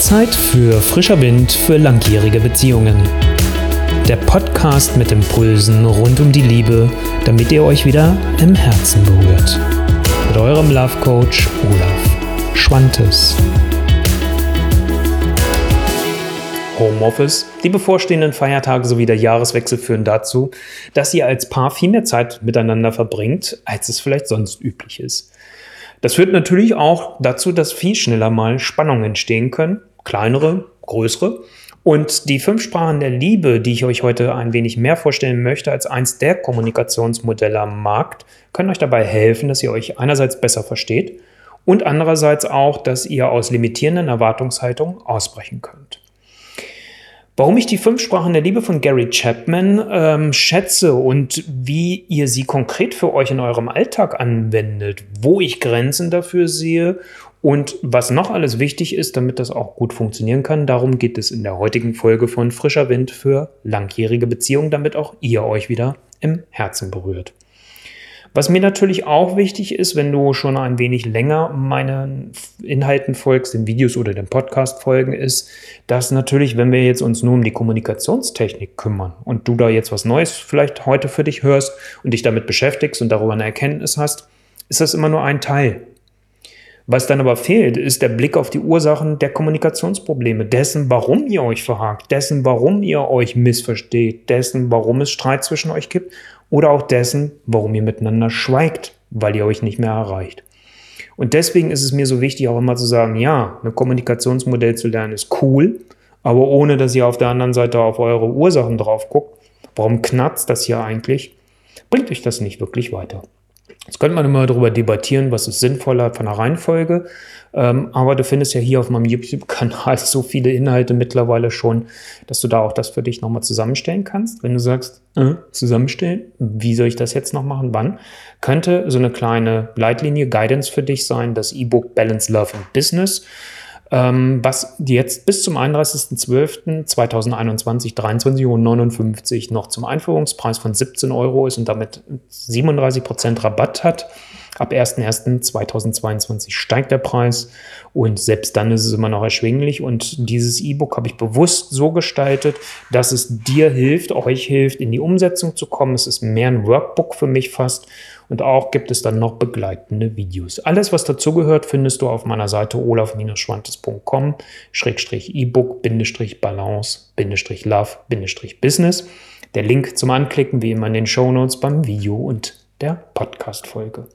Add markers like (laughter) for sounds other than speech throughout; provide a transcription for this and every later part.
Zeit für frischer Wind für langjährige Beziehungen. Der Podcast mit Impulsen rund um die Liebe, damit ihr euch wieder im Herzen berührt. Mit eurem Love Coach Olaf Schwantes. Homeoffice, die bevorstehenden Feiertage sowie der Jahreswechsel führen dazu, dass ihr als Paar viel mehr Zeit miteinander verbringt, als es vielleicht sonst üblich ist. Das führt natürlich auch dazu, dass viel schneller mal Spannungen entstehen können, kleinere, größere. Und die fünf Sprachen der Liebe, die ich euch heute ein wenig mehr vorstellen möchte als eins der Kommunikationsmodelle am Markt, können euch dabei helfen, dass ihr euch einerseits besser versteht und andererseits auch, dass ihr aus limitierenden Erwartungshaltungen ausbrechen könnt. Warum ich die fünf Sprachen der Liebe von Gary Chapman ähm, schätze und wie ihr sie konkret für euch in eurem Alltag anwendet, wo ich Grenzen dafür sehe und was noch alles wichtig ist, damit das auch gut funktionieren kann, darum geht es in der heutigen Folge von Frischer Wind für langjährige Beziehungen, damit auch ihr euch wieder im Herzen berührt. Was mir natürlich auch wichtig ist, wenn du schon ein wenig länger meinen Inhalten folgst, den Videos oder den Podcast folgen, ist, dass natürlich, wenn wir jetzt uns nur um die Kommunikationstechnik kümmern und du da jetzt was Neues vielleicht heute für dich hörst und dich damit beschäftigst und darüber eine Erkenntnis hast, ist das immer nur ein Teil. Was dann aber fehlt, ist der Blick auf die Ursachen der Kommunikationsprobleme, dessen, warum ihr euch verhakt, dessen, warum ihr euch missversteht, dessen, warum es Streit zwischen euch gibt oder auch dessen, warum ihr miteinander schweigt, weil ihr euch nicht mehr erreicht. Und deswegen ist es mir so wichtig, auch immer zu sagen, ja, ein Kommunikationsmodell zu lernen ist cool, aber ohne dass ihr auf der anderen Seite auf eure Ursachen drauf guckt, warum knarzt das hier eigentlich, bringt euch das nicht wirklich weiter. Jetzt könnte man immer darüber debattieren, was ist sinnvoller von der Reihenfolge. Ähm, aber du findest ja hier auf meinem YouTube-Kanal (laughs) so viele Inhalte mittlerweile schon, dass du da auch das für dich nochmal zusammenstellen kannst. Wenn du sagst, äh, zusammenstellen, wie soll ich das jetzt noch machen, wann? Könnte so eine kleine Leitlinie, Guidance für dich sein, das E-Book Balance Love and Business was jetzt bis zum 31.12.2021 23,59 Uhr noch zum Einführungspreis von 17 Euro ist und damit 37% Rabatt hat. Ab 01.01.2022 steigt der Preis und selbst dann ist es immer noch erschwinglich. Und dieses E-Book habe ich bewusst so gestaltet, dass es dir hilft, euch hilft, in die Umsetzung zu kommen. Es ist mehr ein Workbook für mich fast. Und auch gibt es dann noch begleitende Videos. Alles, was dazugehört, findest du auf meiner Seite olaf-schwantes.com, Schrägstrich E-Book, Balance, Love, Business. Der Link zum Anklicken wie immer in den Show Notes beim Video und der Podcast-Folge.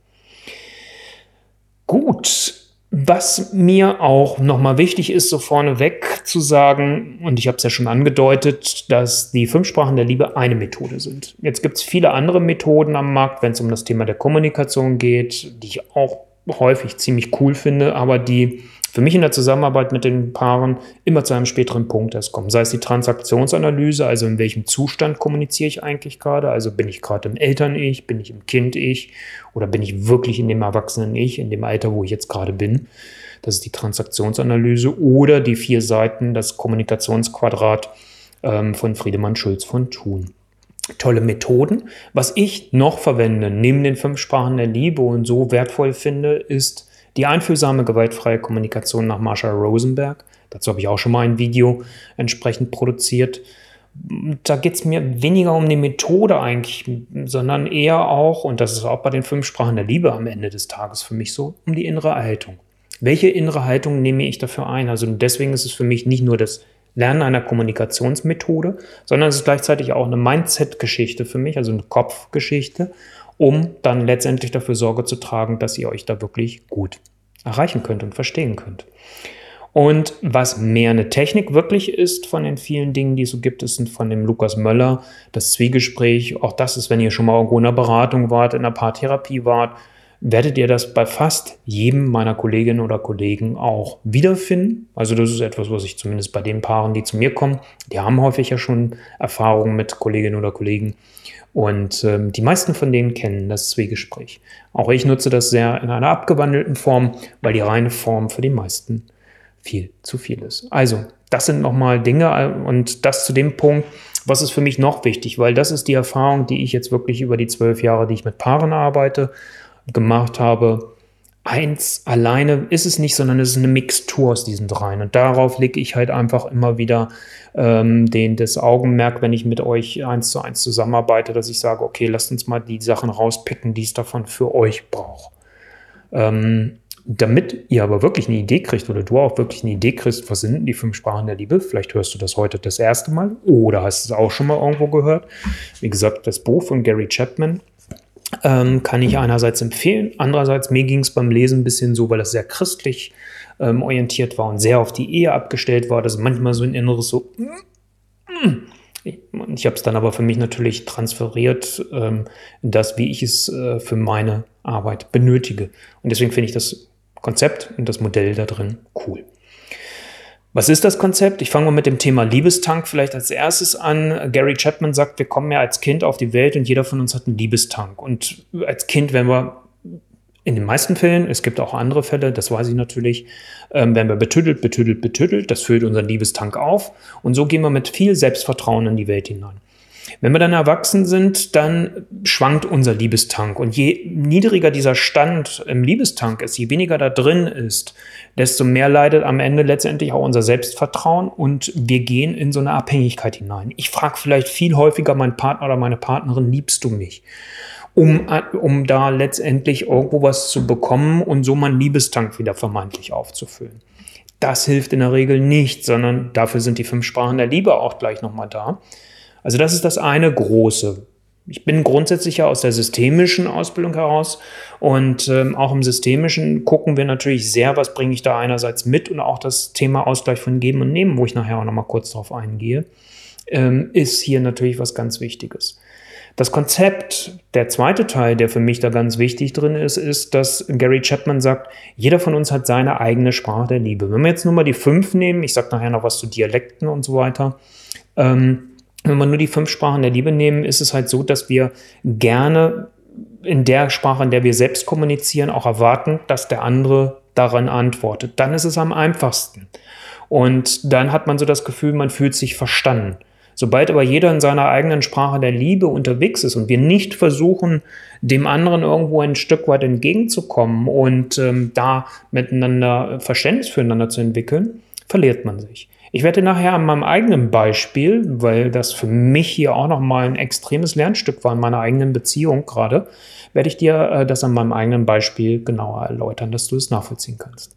Gut, was mir auch nochmal wichtig ist, so vorneweg zu sagen, und ich habe es ja schon angedeutet, dass die fünf Sprachen der Liebe eine Methode sind. Jetzt gibt es viele andere Methoden am Markt, wenn es um das Thema der Kommunikation geht, die ich auch häufig ziemlich cool finde, aber die für mich in der Zusammenarbeit mit den Paaren immer zu einem späteren Punkt erst kommen. Sei es die Transaktionsanalyse, also in welchem Zustand kommuniziere ich eigentlich gerade, also bin ich gerade im Eltern-Ich, bin ich im Kind-Ich oder bin ich wirklich in dem Erwachsenen-Ich, in dem Alter, wo ich jetzt gerade bin. Das ist die Transaktionsanalyse oder die vier Seiten, das Kommunikationsquadrat ähm, von Friedemann Schulz von Thun tolle Methoden. Was ich noch verwende, neben den fünf Sprachen der Liebe und so wertvoll finde, ist die einfühlsame, gewaltfreie Kommunikation nach Marshall Rosenberg. Dazu habe ich auch schon mal ein Video entsprechend produziert. Da geht es mir weniger um die Methode eigentlich, sondern eher auch, und das ist auch bei den fünf Sprachen der Liebe am Ende des Tages für mich so, um die innere Haltung. Welche innere Haltung nehme ich dafür ein? Also deswegen ist es für mich nicht nur das Lernen einer Kommunikationsmethode, sondern es ist gleichzeitig auch eine Mindset-Geschichte für mich, also eine Kopfgeschichte um dann letztendlich dafür Sorge zu tragen, dass ihr euch da wirklich gut erreichen könnt und verstehen könnt. Und was mehr eine Technik wirklich ist von den vielen Dingen, die es so gibt, ist von dem Lukas Möller, das Zwiegespräch. Auch das ist, wenn ihr schon mal irgendwo in einer Beratung wart, in einer Paartherapie wart, werdet ihr das bei fast jedem meiner Kolleginnen oder Kollegen auch wiederfinden. Also das ist etwas, was ich zumindest bei den Paaren, die zu mir kommen, die haben häufig ja schon Erfahrungen mit Kolleginnen oder Kollegen. Und ähm, die meisten von denen kennen das Zwiegespräch. Auch ich nutze das sehr in einer abgewandelten Form, weil die reine Form für die meisten viel zu viel ist. Also, das sind nochmal Dinge äh, und das zu dem Punkt, was ist für mich noch wichtig, weil das ist die Erfahrung, die ich jetzt wirklich über die zwölf Jahre, die ich mit Paaren arbeite, gemacht habe. Eins alleine ist es nicht, sondern es ist eine Mixtur aus diesen dreien. Und darauf lege ich halt einfach immer wieder ähm, den, das Augenmerk, wenn ich mit euch eins zu eins zusammenarbeite, dass ich sage, okay, lasst uns mal die Sachen rauspicken, die es davon für euch braucht. Ähm, damit ihr aber wirklich eine Idee kriegt oder du auch wirklich eine Idee kriegst, was sind die fünf Sprachen der Liebe, vielleicht hörst du das heute das erste Mal oder hast es auch schon mal irgendwo gehört. Wie gesagt, das Buch von Gary Chapman ähm, kann ich einerseits empfehlen. Andererseits, mir ging es beim Lesen ein bisschen so, weil das sehr christlich ähm, orientiert war und sehr auf die Ehe abgestellt war, dass manchmal so ein inneres so. Mm, mm. Ich, ich habe es dann aber für mich natürlich transferiert ähm, in das, wie ich es äh, für meine Arbeit benötige. Und deswegen finde ich das Konzept und das Modell da drin cool. Was ist das Konzept? Ich fange mal mit dem Thema Liebestank vielleicht als erstes an. Gary Chapman sagt, wir kommen ja als Kind auf die Welt und jeder von uns hat einen Liebestank. Und als Kind, wenn wir in den meisten Fällen, es gibt auch andere Fälle, das weiß ich natürlich, ähm, werden wir betüttelt, betüttelt, betüttelt. Das füllt unseren Liebestank auf. Und so gehen wir mit viel Selbstvertrauen in die Welt hinein. Wenn wir dann erwachsen sind, dann schwankt unser Liebestank. Und je niedriger dieser Stand im Liebestank ist, je weniger da drin ist, desto mehr leidet am Ende letztendlich auch unser Selbstvertrauen und wir gehen in so eine Abhängigkeit hinein. Ich frage vielleicht viel häufiger meinen Partner oder meine Partnerin, liebst du mich? Um, um da letztendlich irgendwo was zu bekommen und so meinen Liebestank wieder vermeintlich aufzufüllen. Das hilft in der Regel nicht, sondern dafür sind die fünf Sprachen der Liebe auch gleich nochmal da. Also das ist das eine große. Ich bin grundsätzlich ja aus der systemischen Ausbildung heraus und ähm, auch im systemischen gucken wir natürlich sehr, was bringe ich da einerseits mit und auch das Thema Ausgleich von Geben und Nehmen, wo ich nachher auch nochmal kurz darauf eingehe, ähm, ist hier natürlich was ganz Wichtiges. Das Konzept, der zweite Teil, der für mich da ganz wichtig drin ist, ist, dass Gary Chapman sagt, jeder von uns hat seine eigene Sprache der Liebe. Wenn wir jetzt nur mal die fünf nehmen, ich sage nachher noch was zu Dialekten und so weiter, ähm, wenn wir nur die fünf Sprachen der Liebe nehmen, ist es halt so, dass wir gerne in der Sprache, in der wir selbst kommunizieren, auch erwarten, dass der andere daran antwortet. Dann ist es am einfachsten. Und dann hat man so das Gefühl, man fühlt sich verstanden. Sobald aber jeder in seiner eigenen Sprache der Liebe unterwegs ist und wir nicht versuchen, dem anderen irgendwo ein Stück weit entgegenzukommen und ähm, da miteinander Verständnis füreinander zu entwickeln, verliert man sich. Ich werde nachher an meinem eigenen Beispiel, weil das für mich hier auch nochmal ein extremes Lernstück war in meiner eigenen Beziehung gerade, werde ich dir äh, das an meinem eigenen Beispiel genauer erläutern, dass du es nachvollziehen kannst.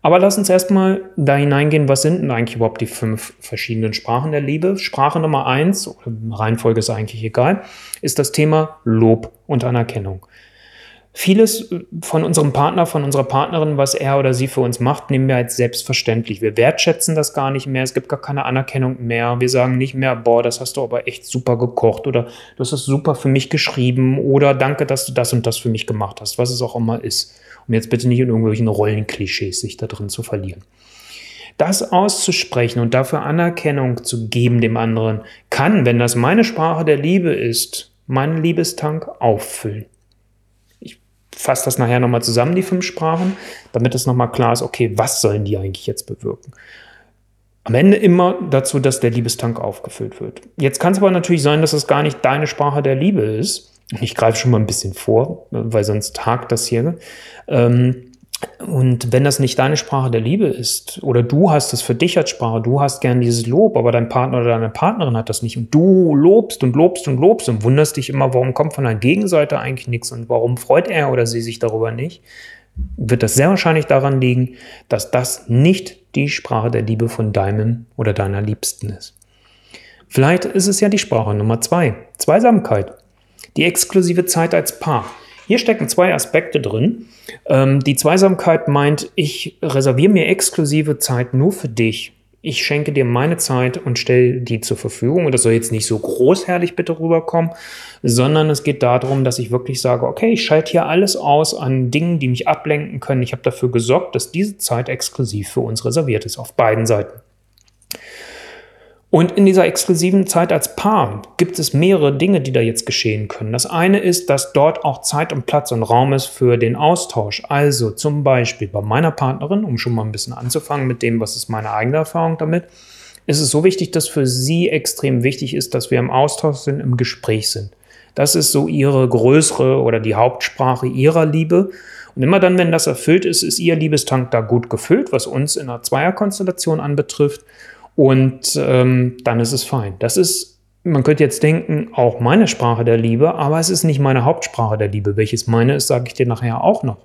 Aber lass uns erstmal da hineingehen, was sind denn eigentlich überhaupt die fünf verschiedenen Sprachen der Liebe? Sprache Nummer eins, Reihenfolge ist eigentlich egal, ist das Thema Lob und Anerkennung. Vieles von unserem Partner, von unserer Partnerin, was er oder sie für uns macht, nehmen wir als selbstverständlich. Wir wertschätzen das gar nicht mehr. Es gibt gar keine Anerkennung mehr. Wir sagen nicht mehr, boah, das hast du aber echt super gekocht oder du hast das super für mich geschrieben oder danke, dass du das und das für mich gemacht hast, was es auch immer ist. Um jetzt bitte nicht in irgendwelchen Rollenklischees sich da drin zu verlieren. Das auszusprechen und dafür Anerkennung zu geben dem anderen, kann, wenn das meine Sprache der Liebe ist, meinen Liebestank auffüllen fasse das nachher nochmal zusammen, die fünf Sprachen, damit es nochmal klar ist, okay, was sollen die eigentlich jetzt bewirken? Am Ende immer dazu, dass der Liebestank aufgefüllt wird. Jetzt kann es aber natürlich sein, dass es gar nicht deine Sprache der Liebe ist. Ich greife schon mal ein bisschen vor, weil sonst hakt das hier. Ähm, und wenn das nicht deine Sprache der Liebe ist, oder du hast es für dich als Sprache, du hast gern dieses Lob, aber dein Partner oder deine Partnerin hat das nicht und du lobst und lobst und lobst und wunderst dich immer, warum kommt von der Gegenseite eigentlich nichts und warum freut er oder sie sich darüber nicht, wird das sehr wahrscheinlich daran liegen, dass das nicht die Sprache der Liebe von deinem oder deiner Liebsten ist. Vielleicht ist es ja die Sprache Nummer zwei, Zweisamkeit, die exklusive Zeit als Paar. Hier stecken zwei Aspekte drin. Ähm, die Zweisamkeit meint, ich reserviere mir exklusive Zeit nur für dich. Ich schenke dir meine Zeit und stelle die zur Verfügung. Und das soll jetzt nicht so großherrlich bitte rüberkommen, sondern es geht darum, dass ich wirklich sage, okay, ich schalte hier alles aus an Dingen, die mich ablenken können. Ich habe dafür gesorgt, dass diese Zeit exklusiv für uns reserviert ist, auf beiden Seiten. Und in dieser exklusiven Zeit als Paar gibt es mehrere Dinge, die da jetzt geschehen können. Das eine ist, dass dort auch Zeit und Platz und Raum ist für den Austausch. Also zum Beispiel bei meiner Partnerin, um schon mal ein bisschen anzufangen mit dem, was ist meine eigene Erfahrung damit, ist es so wichtig, dass für sie extrem wichtig ist, dass wir im Austausch sind, im Gespräch sind. Das ist so ihre größere oder die Hauptsprache ihrer Liebe. Und immer dann, wenn das erfüllt ist, ist ihr Liebestank da gut gefüllt, was uns in einer Zweierkonstellation anbetrifft. Und ähm, dann ist es fein. Das ist, man könnte jetzt denken, auch meine Sprache der Liebe, aber es ist nicht meine Hauptsprache der Liebe. Welches meine ist, sage ich dir nachher auch noch.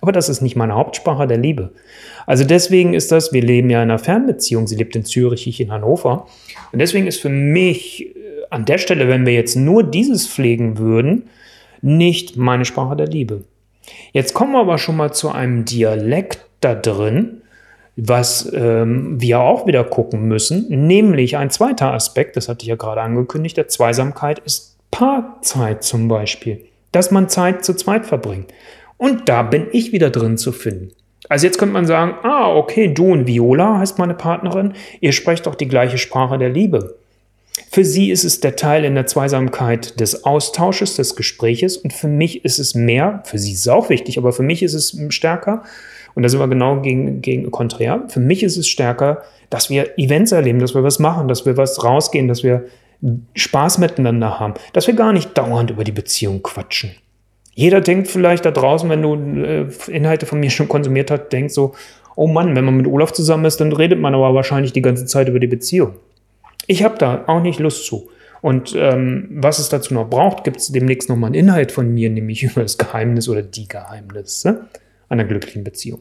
Aber das ist nicht meine Hauptsprache der Liebe. Also deswegen ist das, wir leben ja in einer Fernbeziehung. Sie lebt in Zürich, ich in Hannover. Und deswegen ist für mich äh, an der Stelle, wenn wir jetzt nur dieses pflegen würden, nicht meine Sprache der Liebe. Jetzt kommen wir aber schon mal zu einem Dialekt da drin, was ähm, wir auch wieder gucken müssen, nämlich ein zweiter Aspekt, das hatte ich ja gerade angekündigt, der Zweisamkeit ist Paarzeit zum Beispiel, dass man Zeit zu zweit verbringt. Und da bin ich wieder drin zu finden. Also jetzt könnte man sagen, ah, okay, du und Viola heißt meine Partnerin, ihr sprecht doch die gleiche Sprache der Liebe. Für sie ist es der Teil in der Zweisamkeit des Austausches, des Gespräches und für mich ist es mehr, für sie ist es auch wichtig, aber für mich ist es stärker und da sind wir genau gegen, gegen konträr. Für mich ist es stärker, dass wir Events erleben, dass wir was machen, dass wir was rausgehen, dass wir Spaß miteinander haben, dass wir gar nicht dauernd über die Beziehung quatschen. Jeder denkt vielleicht da draußen, wenn du äh, Inhalte von mir schon konsumiert hast, denkt so, oh Mann, wenn man mit Olaf zusammen ist, dann redet man aber wahrscheinlich die ganze Zeit über die Beziehung. Ich habe da auch nicht Lust zu. Und ähm, was es dazu noch braucht, gibt es demnächst nochmal einen Inhalt von mir, nämlich (laughs) über das Geheimnis oder die Geheimnisse einer glücklichen Beziehung.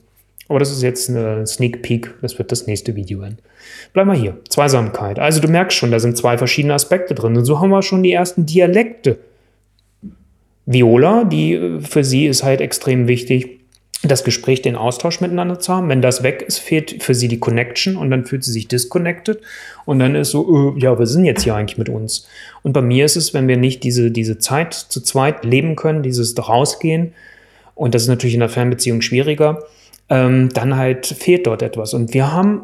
Aber das ist jetzt eine Sneak Peek, das wird das nächste Video werden. Bleib mal hier. Zweisamkeit. Also du merkst schon, da sind zwei verschiedene Aspekte drin. Und so haben wir schon die ersten Dialekte. Viola, die äh, für sie ist halt extrem wichtig, das Gespräch, den Austausch miteinander zu haben. Wenn das weg ist, fehlt für sie die Connection und dann fühlt sie sich disconnected und dann ist so, äh, ja, wir sind jetzt hier eigentlich mit uns. Und bei mir ist es, wenn wir nicht diese, diese Zeit zu zweit leben können, dieses rausgehen, und das ist natürlich in der Fernbeziehung schwieriger, ähm, dann halt fehlt dort etwas. Und wir haben,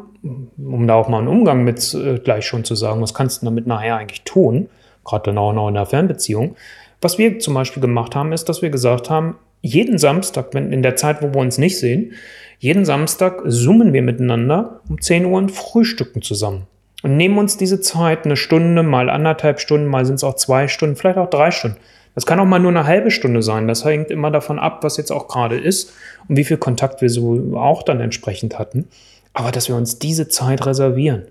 um da auch mal einen Umgang mit äh, gleich schon zu sagen, was kannst du damit nachher eigentlich tun, gerade dann auch noch in der Fernbeziehung, was wir zum Beispiel gemacht haben, ist, dass wir gesagt haben, jeden Samstag, in der Zeit, wo wir uns nicht sehen, jeden Samstag zoomen wir miteinander um 10 Uhr und frühstücken zusammen. Und nehmen uns diese Zeit, eine Stunde, mal anderthalb Stunden, mal sind es auch zwei Stunden, vielleicht auch drei Stunden. Das kann auch mal nur eine halbe Stunde sein. Das hängt immer davon ab, was jetzt auch gerade ist und wie viel Kontakt wir so auch dann entsprechend hatten. Aber dass wir uns diese Zeit reservieren.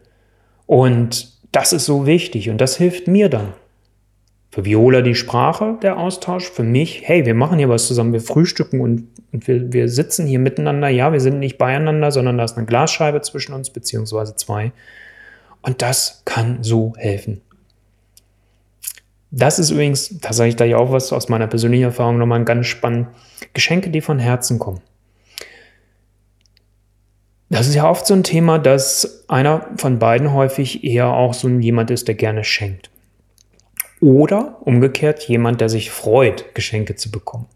Und das ist so wichtig und das hilft mir dann. Für Viola die Sprache, der Austausch. Für mich, hey, wir machen hier was zusammen, wir frühstücken und, und wir, wir sitzen hier miteinander. Ja, wir sind nicht beieinander, sondern da ist eine Glasscheibe zwischen uns, beziehungsweise zwei. Und das kann so helfen. Das ist übrigens, da sage ich da ja auch was aus meiner persönlichen Erfahrung nochmal ganz spannend. Geschenke, die von Herzen kommen. Das ist ja oft so ein Thema, dass einer von beiden häufig eher auch so jemand ist, der gerne schenkt. Oder umgekehrt jemand, der sich freut, Geschenke zu bekommen.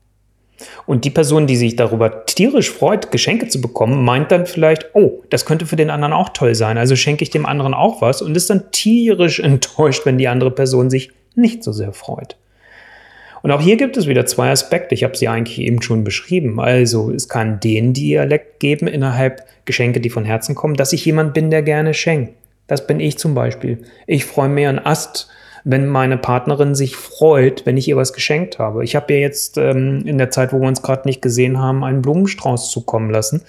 Und die Person, die sich darüber tierisch freut, Geschenke zu bekommen, meint dann vielleicht, oh, das könnte für den anderen auch toll sein, also schenke ich dem anderen auch was und ist dann tierisch (laughs) enttäuscht, wenn die andere Person sich nicht so sehr freut. Und auch hier gibt es wieder zwei Aspekte. Ich habe sie eigentlich eben schon beschrieben. Also es kann den Dialekt geben innerhalb Geschenke, die von Herzen kommen, dass ich jemand bin, der gerne schenkt. Das bin ich zum Beispiel. Ich freue mir einen Ast wenn meine Partnerin sich freut, wenn ich ihr was geschenkt habe. Ich habe ihr jetzt ähm, in der Zeit, wo wir uns gerade nicht gesehen haben, einen Blumenstrauß zukommen lassen,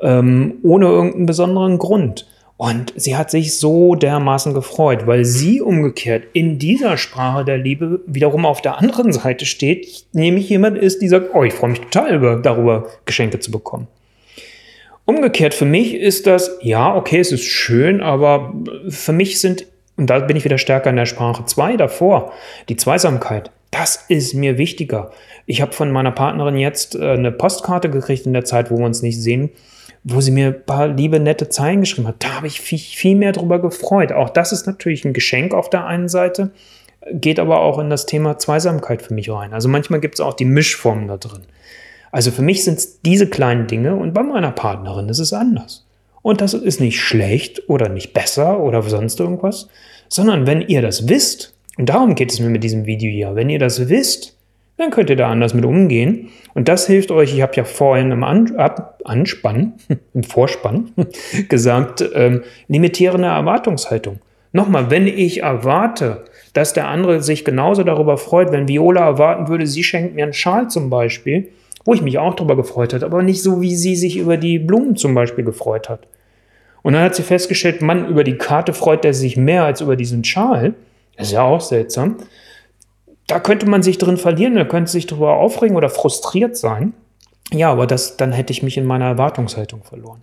ähm, ohne irgendeinen besonderen Grund. Und sie hat sich so dermaßen gefreut, weil sie umgekehrt in dieser Sprache der Liebe wiederum auf der anderen Seite steht, nämlich jemand ist, die sagt, oh, ich freue mich total über, darüber, Geschenke zu bekommen. Umgekehrt für mich ist das, ja, okay, es ist schön, aber für mich sind und da bin ich wieder stärker in der Sprache. Zwei davor, die Zweisamkeit, das ist mir wichtiger. Ich habe von meiner Partnerin jetzt äh, eine Postkarte gekriegt in der Zeit, wo wir uns nicht sehen, wo sie mir ein paar liebe, nette Zeilen geschrieben hat. Da habe ich viel, viel mehr drüber gefreut. Auch das ist natürlich ein Geschenk auf der einen Seite, geht aber auch in das Thema Zweisamkeit für mich rein. Also manchmal gibt es auch die Mischformen da drin. Also für mich sind es diese kleinen Dinge und bei meiner Partnerin ist es anders. Und das ist nicht schlecht oder nicht besser oder sonst irgendwas, sondern wenn ihr das wisst, und darum geht es mir mit diesem Video hier, wenn ihr das wisst, dann könnt ihr da anders mit umgehen. Und das hilft euch, ich habe ja vorhin im An Ab Anspann, (laughs) im Vorspann (laughs) gesagt, ähm, limitierende Erwartungshaltung. Nochmal, wenn ich erwarte, dass der andere sich genauso darüber freut, wenn Viola erwarten würde, sie schenkt mir einen Schal zum Beispiel, wo ich mich auch darüber gefreut hat, aber nicht so, wie sie sich über die Blumen zum Beispiel gefreut hat. Und dann hat sie festgestellt, Mann, über die Karte freut er sich mehr als über diesen Schal. Das ist ja auch seltsam. Da könnte man sich drin verlieren, da könnte sich darüber aufregen oder frustriert sein. Ja, aber das, dann hätte ich mich in meiner Erwartungshaltung verloren.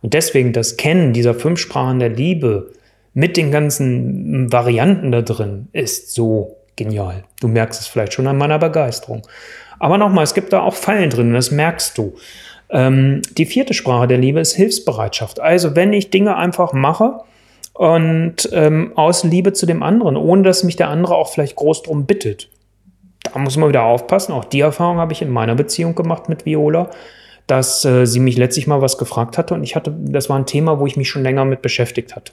Und deswegen das Kennen dieser fünf Sprachen der Liebe mit den ganzen Varianten da drin ist so genial. Du merkst es vielleicht schon an meiner Begeisterung. Aber nochmal, es gibt da auch Fallen drin, das merkst du. Ähm, die vierte Sprache der Liebe ist Hilfsbereitschaft. Also wenn ich Dinge einfach mache und ähm, aus Liebe zu dem anderen, ohne dass mich der andere auch vielleicht groß drum bittet. Da muss man wieder aufpassen. Auch die Erfahrung habe ich in meiner Beziehung gemacht mit Viola, dass äh, sie mich letztlich mal was gefragt hatte und ich hatte, das war ein Thema, wo ich mich schon länger mit beschäftigt hatte.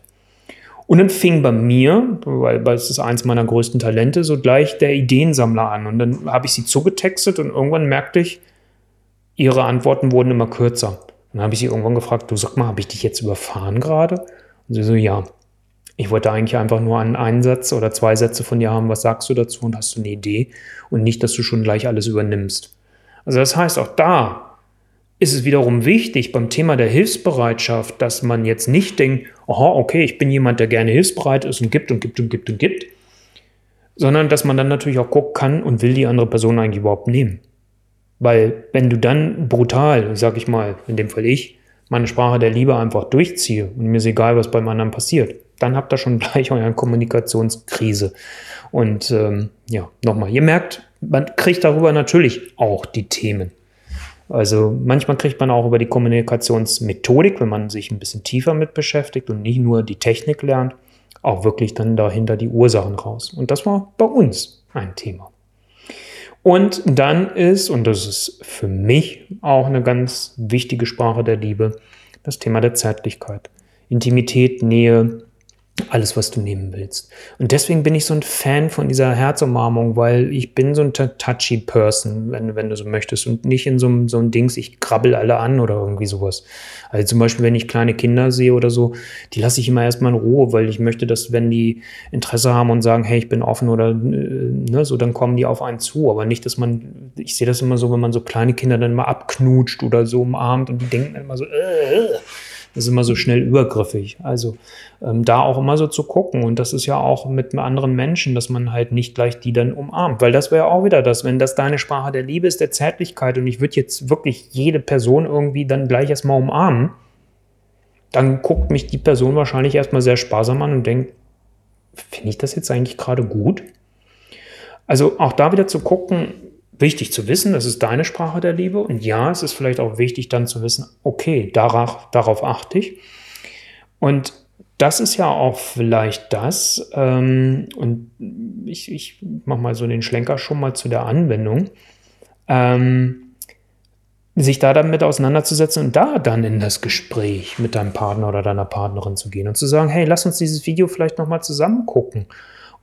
Und dann fing bei mir, weil, weil es ist eins meiner größten Talente, so gleich der Ideensammler an. Und dann habe ich sie zugetextet und irgendwann merkte ich, ihre Antworten wurden immer kürzer. Dann habe ich sie irgendwann gefragt, du sag mal, habe ich dich jetzt überfahren gerade? Und sie so, ja. Ich wollte eigentlich einfach nur einen Einsatz oder zwei Sätze von dir haben, was sagst du dazu und hast du eine Idee und nicht, dass du schon gleich alles übernimmst. Also das heißt, auch da ist es wiederum wichtig beim Thema der Hilfsbereitschaft, dass man jetzt nicht denkt, aha, okay, ich bin jemand, der gerne hilfsbereit ist und gibt und gibt und gibt und gibt, sondern dass man dann natürlich auch gucken kann und will die andere Person eigentlich überhaupt nehmen. Weil wenn du dann brutal, sag ich mal, in dem Fall ich, meine Sprache der Liebe einfach durchziehe und mir ist egal, was beim anderen passiert, dann habt ihr schon (laughs) gleich eure Kommunikationskrise. Und ähm, ja, nochmal, ihr merkt, man kriegt darüber natürlich auch die Themen. Also manchmal kriegt man auch über die Kommunikationsmethodik, wenn man sich ein bisschen tiefer mit beschäftigt und nicht nur die Technik lernt, auch wirklich dann dahinter die Ursachen raus. Und das war bei uns ein Thema. Und dann ist, und das ist für mich auch eine ganz wichtige Sprache der Liebe, das Thema der Zärtlichkeit. Intimität, Nähe, alles, was du nehmen willst. Und deswegen bin ich so ein Fan von dieser Herzumarmung, weil ich bin so ein touchy Person, wenn, wenn du so möchtest, und nicht in so, einem, so ein Dings, ich krabbel alle an oder irgendwie sowas. Also zum Beispiel, wenn ich kleine Kinder sehe oder so, die lasse ich immer erstmal in Ruhe, weil ich möchte, dass wenn die Interesse haben und sagen, hey, ich bin offen oder äh, ne, so, dann kommen die auf einen zu. Aber nicht, dass man, ich sehe das immer so, wenn man so kleine Kinder dann mal abknutscht oder so umarmt und die denken dann immer so, äh, äh. Ist immer so schnell übergriffig. Also ähm, da auch immer so zu gucken. Und das ist ja auch mit anderen Menschen, dass man halt nicht gleich die dann umarmt. Weil das wäre auch wieder das, wenn das deine Sprache der Liebe ist, der Zärtlichkeit und ich würde jetzt wirklich jede Person irgendwie dann gleich erstmal umarmen, dann guckt mich die Person wahrscheinlich erstmal sehr sparsam an und denkt, finde ich das jetzt eigentlich gerade gut? Also auch da wieder zu gucken, wichtig zu wissen, das ist deine Sprache der Liebe. Und ja, es ist vielleicht auch wichtig dann zu wissen, okay, darauf, darauf achte ich. Und das ist ja auch vielleicht das, ähm, und ich, ich mache mal so den Schlenker schon mal zu der Anwendung, ähm, sich da damit auseinanderzusetzen und da dann in das Gespräch mit deinem Partner oder deiner Partnerin zu gehen und zu sagen, hey, lass uns dieses Video vielleicht nochmal zusammen gucken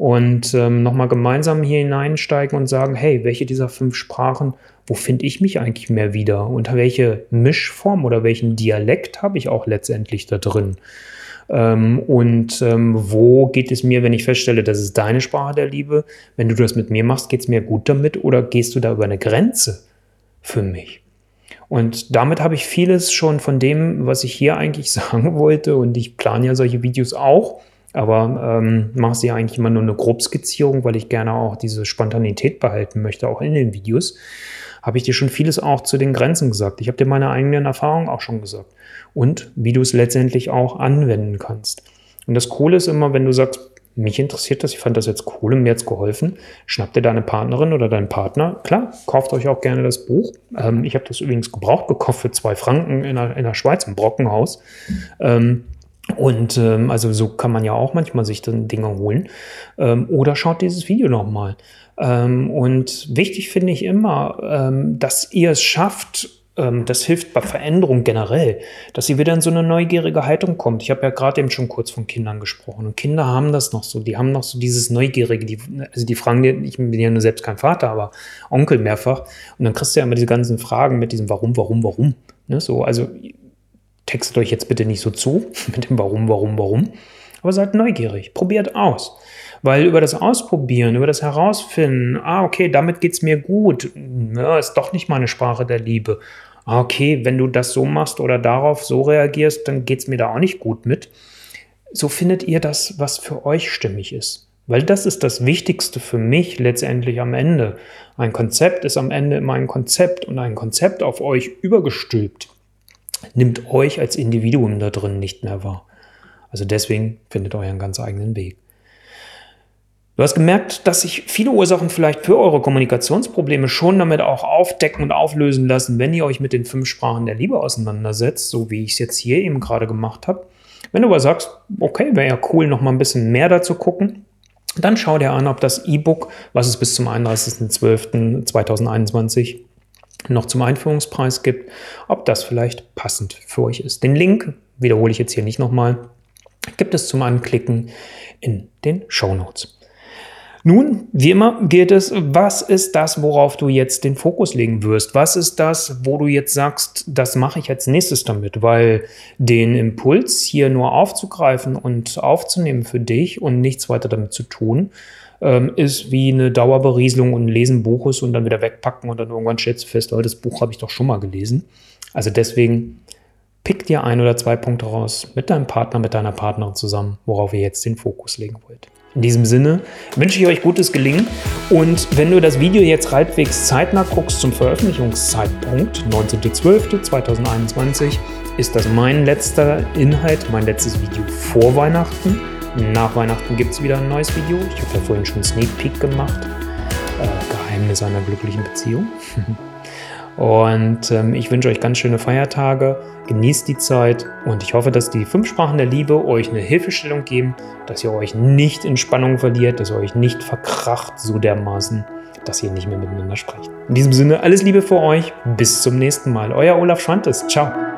und ähm, nochmal gemeinsam hier hineinsteigen und sagen, hey, welche dieser fünf Sprachen, wo finde ich mich eigentlich mehr wieder und welche Mischform oder welchen Dialekt habe ich auch letztendlich da drin? Ähm, und ähm, wo geht es mir, wenn ich feststelle, das ist deine Sprache der Liebe, wenn du das mit mir machst, geht es mir gut damit oder gehst du da über eine Grenze für mich? Und damit habe ich vieles schon von dem, was ich hier eigentlich (laughs) sagen wollte, und ich plane ja solche Videos auch, aber ähm, mache sie eigentlich immer nur eine Grobskizzierung, weil ich gerne auch diese Spontanität behalten möchte, auch in den Videos. Habe ich dir schon vieles auch zu den Grenzen gesagt. Ich habe dir meine eigenen Erfahrungen auch schon gesagt. Und wie du es letztendlich auch anwenden kannst. Und das Coole ist immer, wenn du sagst, mich interessiert das, ich fand das jetzt cool und mir jetzt geholfen. Schnapp dir deine Partnerin oder deinen Partner. Klar, kauft euch auch gerne das Buch. Ähm, ich habe das übrigens gebraucht gekauft für zwei Franken in der, in der Schweiz im Brockenhaus. Ähm, und ähm, also so kann man ja auch manchmal sich dann Dinge holen. Ähm, oder schaut dieses Video nochmal. Ähm, und wichtig finde ich immer, ähm, dass ihr es schafft, ähm, das hilft bei Veränderung generell, dass ihr wieder in so eine neugierige Haltung kommt. Ich habe ja gerade eben schon kurz von Kindern gesprochen. Und Kinder haben das noch so, die haben noch so dieses Neugierige, die, also die fragen ich bin ja nur selbst kein Vater, aber Onkel mehrfach. Und dann kriegst du ja immer diese ganzen Fragen mit diesem Warum, Warum, Warum. Ne, so, also textet euch jetzt bitte nicht so zu (laughs) mit dem Warum, Warum, Warum. Aber seid neugierig, probiert aus. Weil über das Ausprobieren, über das Herausfinden, ah, okay, damit geht es mir gut, ja, ist doch nicht meine Sprache der Liebe. Ah, okay, wenn du das so machst oder darauf so reagierst, dann geht es mir da auch nicht gut mit. So findet ihr das, was für euch stimmig ist. Weil das ist das Wichtigste für mich letztendlich am Ende. Ein Konzept ist am Ende immer ein Konzept und ein Konzept auf euch übergestülpt nimmt euch als Individuum da drin nicht mehr wahr. Also deswegen findet euren ganz eigenen Weg. Du hast gemerkt, dass sich viele Ursachen vielleicht für eure Kommunikationsprobleme schon damit auch aufdecken und auflösen lassen, wenn ihr euch mit den fünf Sprachen der Liebe auseinandersetzt, so wie ich es jetzt hier eben gerade gemacht habe. Wenn du aber sagst, okay, wäre ja cool, noch mal ein bisschen mehr dazu gucken, dann schau dir an, ob das E-Book, was es bis zum 31.12.2021 noch zum Einführungspreis gibt, ob das vielleicht passend für euch ist. Den Link, wiederhole ich jetzt hier nicht nochmal, gibt es zum Anklicken in den Show Notes. Nun, wie immer gilt es, was ist das, worauf du jetzt den Fokus legen wirst? Was ist das, wo du jetzt sagst, das mache ich als nächstes damit? Weil den Impuls hier nur aufzugreifen und aufzunehmen für dich und nichts weiter damit zu tun, ähm, ist wie eine Dauerberieselung und Lesen Buches und dann wieder wegpacken und dann irgendwann stellst du fest, oh, das Buch habe ich doch schon mal gelesen. Also deswegen pick dir ein oder zwei Punkte raus mit deinem Partner, mit deiner Partnerin zusammen, worauf ihr jetzt den Fokus legen wollt. In diesem Sinne wünsche ich euch gutes Gelingen und wenn du das Video jetzt halbwegs zeitnah guckst zum Veröffentlichungszeitpunkt, 19.12.2021, ist das mein letzter Inhalt, mein letztes Video vor Weihnachten. Nach Weihnachten gibt es wieder ein neues Video. Ich habe ja vorhin schon einen Sneak Peek gemacht. Äh, Geheimnis einer glücklichen Beziehung. (laughs) Und ähm, ich wünsche euch ganz schöne Feiertage, genießt die Zeit und ich hoffe, dass die fünf Sprachen der Liebe euch eine Hilfestellung geben, dass ihr euch nicht in Spannung verliert, dass ihr euch nicht verkracht so dermaßen, dass ihr nicht mehr miteinander sprecht. In diesem Sinne, alles Liebe für euch, bis zum nächsten Mal. Euer Olaf Schwantes, ciao.